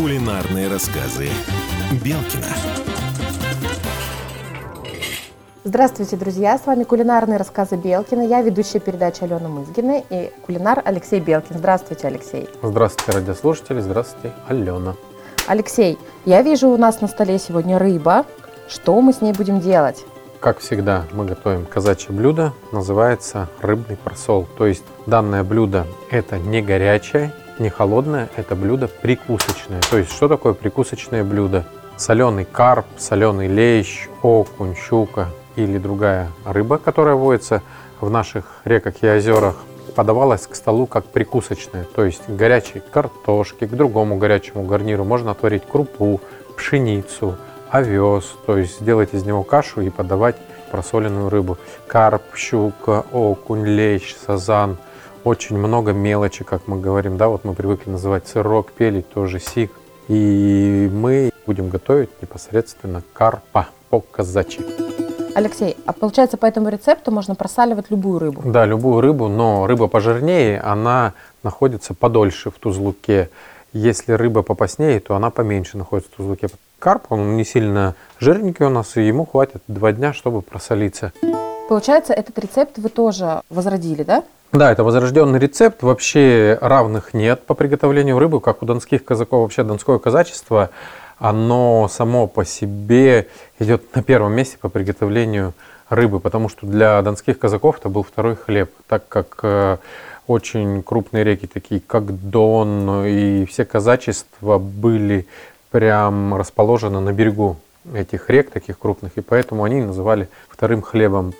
Кулинарные рассказы Белкина. Здравствуйте, друзья! С вами кулинарные рассказы Белкина. Я ведущая передачи Алена Мызгина и кулинар Алексей Белкин. Здравствуйте, Алексей. Здравствуйте, радиослушатели. Здравствуйте, Алена. Алексей, я вижу у нас на столе сегодня рыба. Что мы с ней будем делать? Как всегда, мы готовим казачье блюдо, называется рыбный просол. То есть данное блюдо это не горячее, не холодное, это блюдо прикусочное. То есть что такое прикусочное блюдо? Соленый карп, соленый лещ, окунь, щука или другая рыба, которая водится в наших реках и озерах, подавалась к столу как прикусочная. То есть горячей картошки, к другому горячему гарниру можно отварить крупу, пшеницу, овес, то есть сделать из него кашу и подавать просоленную рыбу. Карп, щука, окунь, лещ, сазан. Очень много мелочи, как мы говорим, да, вот мы привыкли называть сырок, пелить, тоже сик. И мы будем готовить непосредственно карпа по-казачьи. Алексей, а получается по этому рецепту можно просаливать любую рыбу? Да, любую рыбу, но рыба пожирнее, она находится подольше в тузлуке. Если рыба попаснее, то она поменьше находится в тузлуке. Карп, он не сильно жирненький у нас, и ему хватит два дня, чтобы просолиться. Получается, этот рецепт вы тоже возродили, да? Да, это возрожденный рецепт. Вообще равных нет по приготовлению рыбы, как у донских казаков. Вообще донское казачество, оно само по себе идет на первом месте по приготовлению рыбы, потому что для донских казаков это был второй хлеб, так как э, очень крупные реки, такие как Дон и все казачества были прям расположены на берегу этих рек, таких крупных, и поэтому они называли вторым хлебом.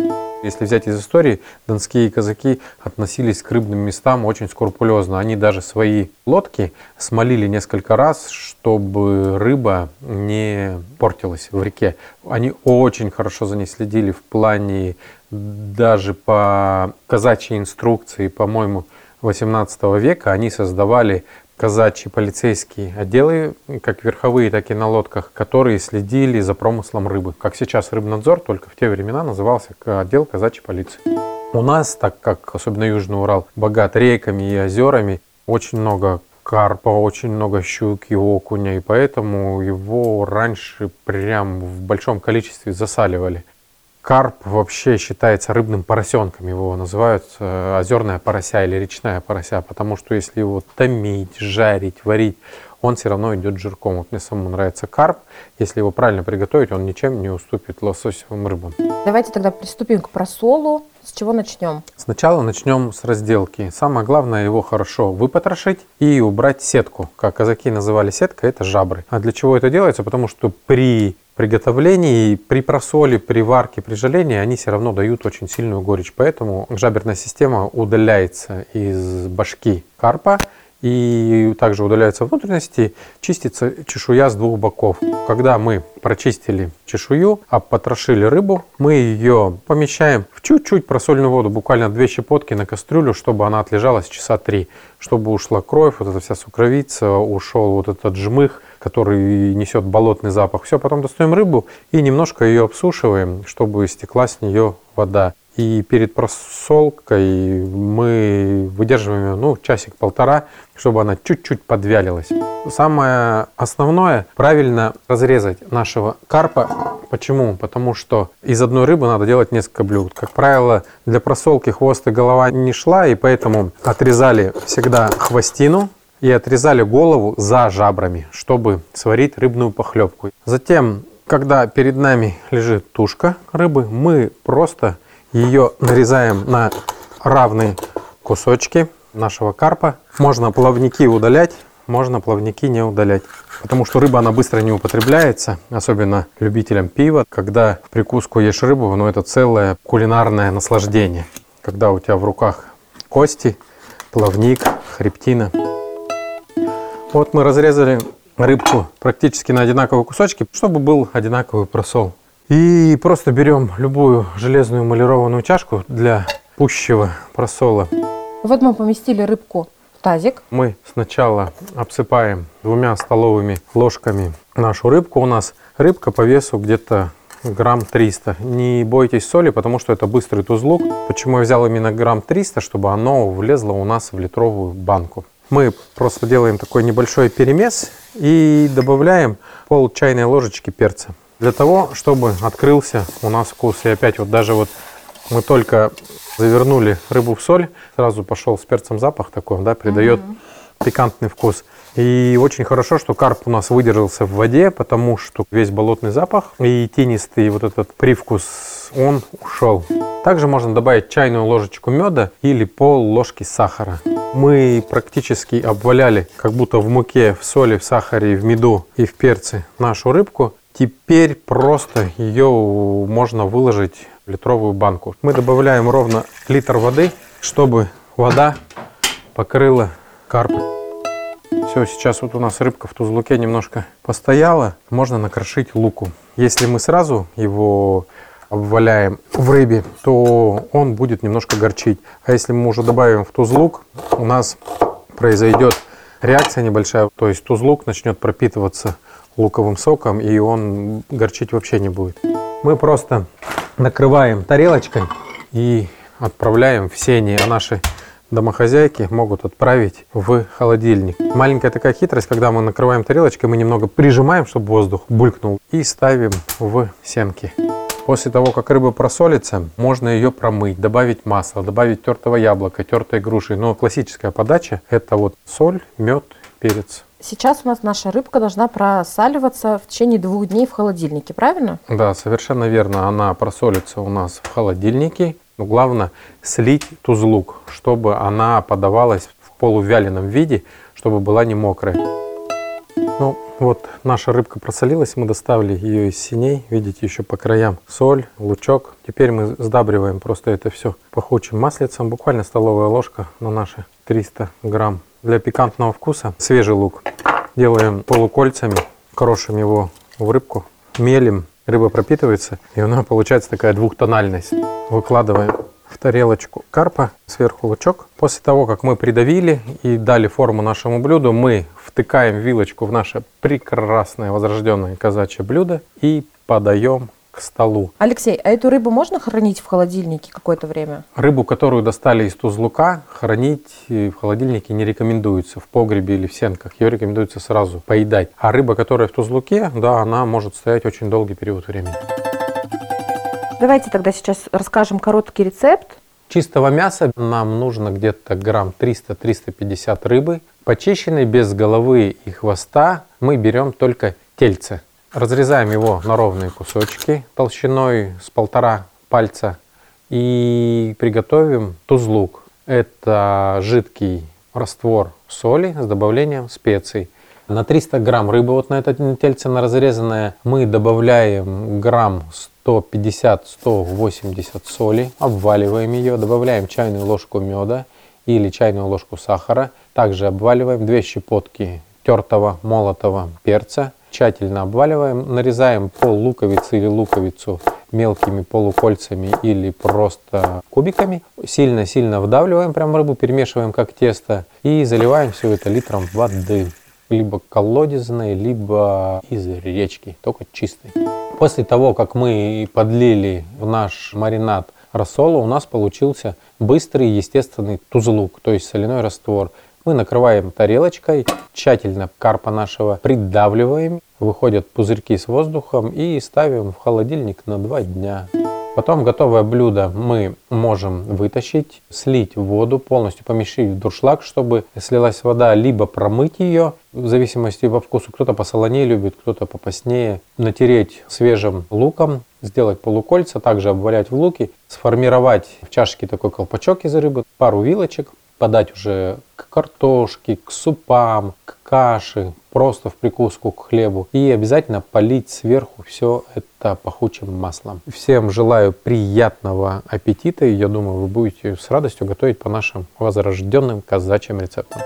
Если взять из истории, донские казаки относились к рыбным местам очень скрупулезно. Они даже свои лодки смолили несколько раз, чтобы рыба не портилась в реке. Они очень хорошо за ней следили в плане даже по казачьей инструкции, по-моему, 18 века они создавали казачьи полицейские отделы, как верховые, так и на лодках, которые следили за промыслом рыбы. Как сейчас рыбнадзор, только в те времена назывался отдел казачьей полиции. У нас, так как особенно Южный Урал богат реками и озерами, очень много карпа, очень много щуки, окуня, и поэтому его раньше прям в большом количестве засаливали. Карп вообще считается рыбным поросенком, его называют э, озерная порося или речная порося, потому что если его томить, жарить, варить, он все равно идет жирком. Вот мне самому нравится карп. Если его правильно приготовить, он ничем не уступит лососевым рыбам. Давайте тогда приступим к просолу. С чего начнем? Сначала начнем с разделки. Самое главное его хорошо выпотрошить и убрать сетку. Как казаки называли сетка, это жабры. А для чего это делается? Потому что при приготовлении, при просоле, при варке, при жалении они все равно дают очень сильную горечь. Поэтому жаберная система удаляется из башки карпа и также удаляются внутренности, чистится чешуя с двух боков. Когда мы прочистили чешую, а потрошили рыбу, мы ее помещаем в чуть-чуть просольную воду, буквально две щепотки на кастрюлю, чтобы она отлежалась часа три, чтобы ушла кровь, вот эта вся сукровица, ушел вот этот жмых, который несет болотный запах. Все, потом достаем рыбу и немножко ее обсушиваем, чтобы стекла с нее вода. И перед просолкой мы выдерживаем ее, ну, часик-полтора, чтобы она чуть-чуть подвялилась. Самое основное – правильно разрезать нашего карпа. Почему? Потому что из одной рыбы надо делать несколько блюд. Как правило, для просолки хвост и голова не шла, и поэтому отрезали всегда хвостину, и отрезали голову за жабрами, чтобы сварить рыбную похлебку. Затем, когда перед нами лежит тушка рыбы, мы просто ее нарезаем на равные кусочки нашего карпа. Можно плавники удалять, можно плавники не удалять. Потому что рыба, она быстро не употребляется, особенно любителям пива. Когда в прикуску ешь рыбу, ну это целое кулинарное наслаждение. Когда у тебя в руках кости, плавник, хребтина. Вот мы разрезали рыбку практически на одинаковые кусочки, чтобы был одинаковый просол. И просто берем любую железную эмалированную чашку для пущего просола. Вот мы поместили рыбку в тазик. Мы сначала обсыпаем двумя столовыми ложками нашу рыбку. У нас рыбка по весу где-то грамм 300. Не бойтесь соли, потому что это быстрый тузлук. Почему я взял именно грамм 300? Чтобы оно влезло у нас в литровую банку. Мы просто делаем такой небольшой перемес и добавляем пол чайной ложечки перца. Для того, чтобы открылся у нас вкус. И опять вот даже вот мы только завернули рыбу в соль, сразу пошел с перцем запах такой, да, придает mm-hmm. пикантный вкус. И очень хорошо, что карп у нас выдержался в воде, потому что весь болотный запах и тенистый вот этот привкус, он ушел. Также можно добавить чайную ложечку меда или пол ложки сахара. Мы практически обваляли, как будто в муке, в соли, в сахаре, в меду и в перце нашу рыбку. Теперь просто ее можно выложить в литровую банку. Мы добавляем ровно литр воды, чтобы вода покрыла карп. Все, сейчас вот у нас рыбка в тузлуке немножко постояла. Можно накрошить луку. Если мы сразу его обваляем в рыбе, то он будет немножко горчить. А если мы уже добавим в тузлук, у нас произойдет реакция небольшая. То есть тузлук начнет пропитываться луковым соком, и он горчить вообще не будет. Мы просто накрываем тарелочкой и отправляем в сени, а наши домохозяйки могут отправить в холодильник. Маленькая такая хитрость, когда мы накрываем тарелочкой, мы немного прижимаем, чтобы воздух булькнул, и ставим в сенки. После того, как рыба просолится, можно ее промыть, добавить масло, добавить тертого яблока, тертой груши. Но классическая подача – это вот соль, мед, перец. Сейчас у нас наша рыбка должна просаливаться в течение двух дней в холодильнике, правильно? Да, совершенно верно. Она просолится у нас в холодильнике. Но главное слить тузлук, чтобы она подавалась в полувяленом виде, чтобы была не мокрая. Ну, вот наша рыбка просолилась, мы доставили ее из синей. Видите, еще по краям соль, лучок. Теперь мы сдабриваем просто это все пахучим маслицем. Буквально столовая ложка на наши 300 грамм для пикантного вкуса свежий лук. Делаем полукольцами, крошим его в рыбку, мелим, рыба пропитывается, и у нас получается такая двухтональность. Выкладываем в тарелочку карпа, сверху лучок. После того, как мы придавили и дали форму нашему блюду, мы втыкаем вилочку в наше прекрасное возрожденное казачье блюдо и подаем к столу. Алексей, а эту рыбу можно хранить в холодильнике какое-то время? Рыбу, которую достали из тузлука, хранить в холодильнике не рекомендуется в погребе или в сенках. Ее рекомендуется сразу поедать. А рыба, которая в тузлуке, да, она может стоять очень долгий период времени. Давайте тогда сейчас расскажем короткий рецепт. Чистого мяса нам нужно где-то грамм 300-350 рыбы. Почищенной без головы и хвоста мы берем только тельце. Разрезаем его на ровные кусочки толщиной с полтора пальца и приготовим тузлук. Это жидкий раствор соли с добавлением специй. На 300 грамм рыбы, вот на это тельце на разрезанное, мы добавляем грамм 150-180 соли, обваливаем ее, добавляем чайную ложку меда или чайную ложку сахара. Также обваливаем 2 щепотки тертого молотого перца, тщательно обваливаем, нарезаем пол луковицы или луковицу мелкими полукольцами или просто кубиками. Сильно-сильно вдавливаем прям рыбу, перемешиваем как тесто и заливаем все это литром воды. Либо колодезной, либо из речки, только чистой. После того, как мы подлили в наш маринад рассола, у нас получился быстрый естественный тузлук, то есть соляной раствор. Мы накрываем тарелочкой, тщательно карпа нашего придавливаем, выходят пузырьки с воздухом и ставим в холодильник на 2 дня. Потом готовое блюдо мы можем вытащить, слить воду, полностью помещить в дуршлаг, чтобы слилась вода, либо промыть ее, в зависимости по вкусу. Кто-то посолонее любит, кто-то попоснее. Натереть свежим луком, сделать полукольца, также обвалять в луки, сформировать в чашке такой колпачок из рыбы, пару вилочек, подать уже к картошке, к супам, к каше, просто в прикуску к хлебу. И обязательно полить сверху все это пахучим маслом. Всем желаю приятного аппетита. И я думаю, вы будете с радостью готовить по нашим возрожденным казачьим рецептам.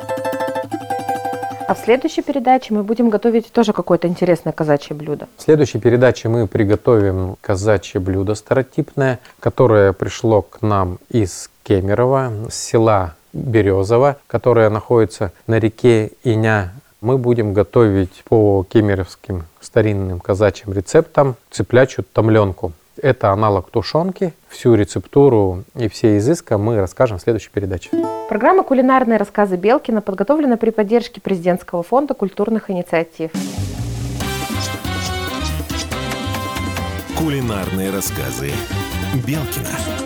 А в следующей передаче мы будем готовить тоже какое-то интересное казачье блюдо. В следующей передаче мы приготовим казачье блюдо старотипное, которое пришло к нам из Кемерово, с села Березово, которая находится на реке Иня. Мы будем готовить по кемеровским старинным казачьим рецептам цыплячью томленку. Это аналог тушенки. Всю рецептуру и все изыска мы расскажем в следующей передаче. Программа «Кулинарные рассказы Белкина» подготовлена при поддержке Президентского фонда культурных инициатив. Кулинарные рассказы Белкина.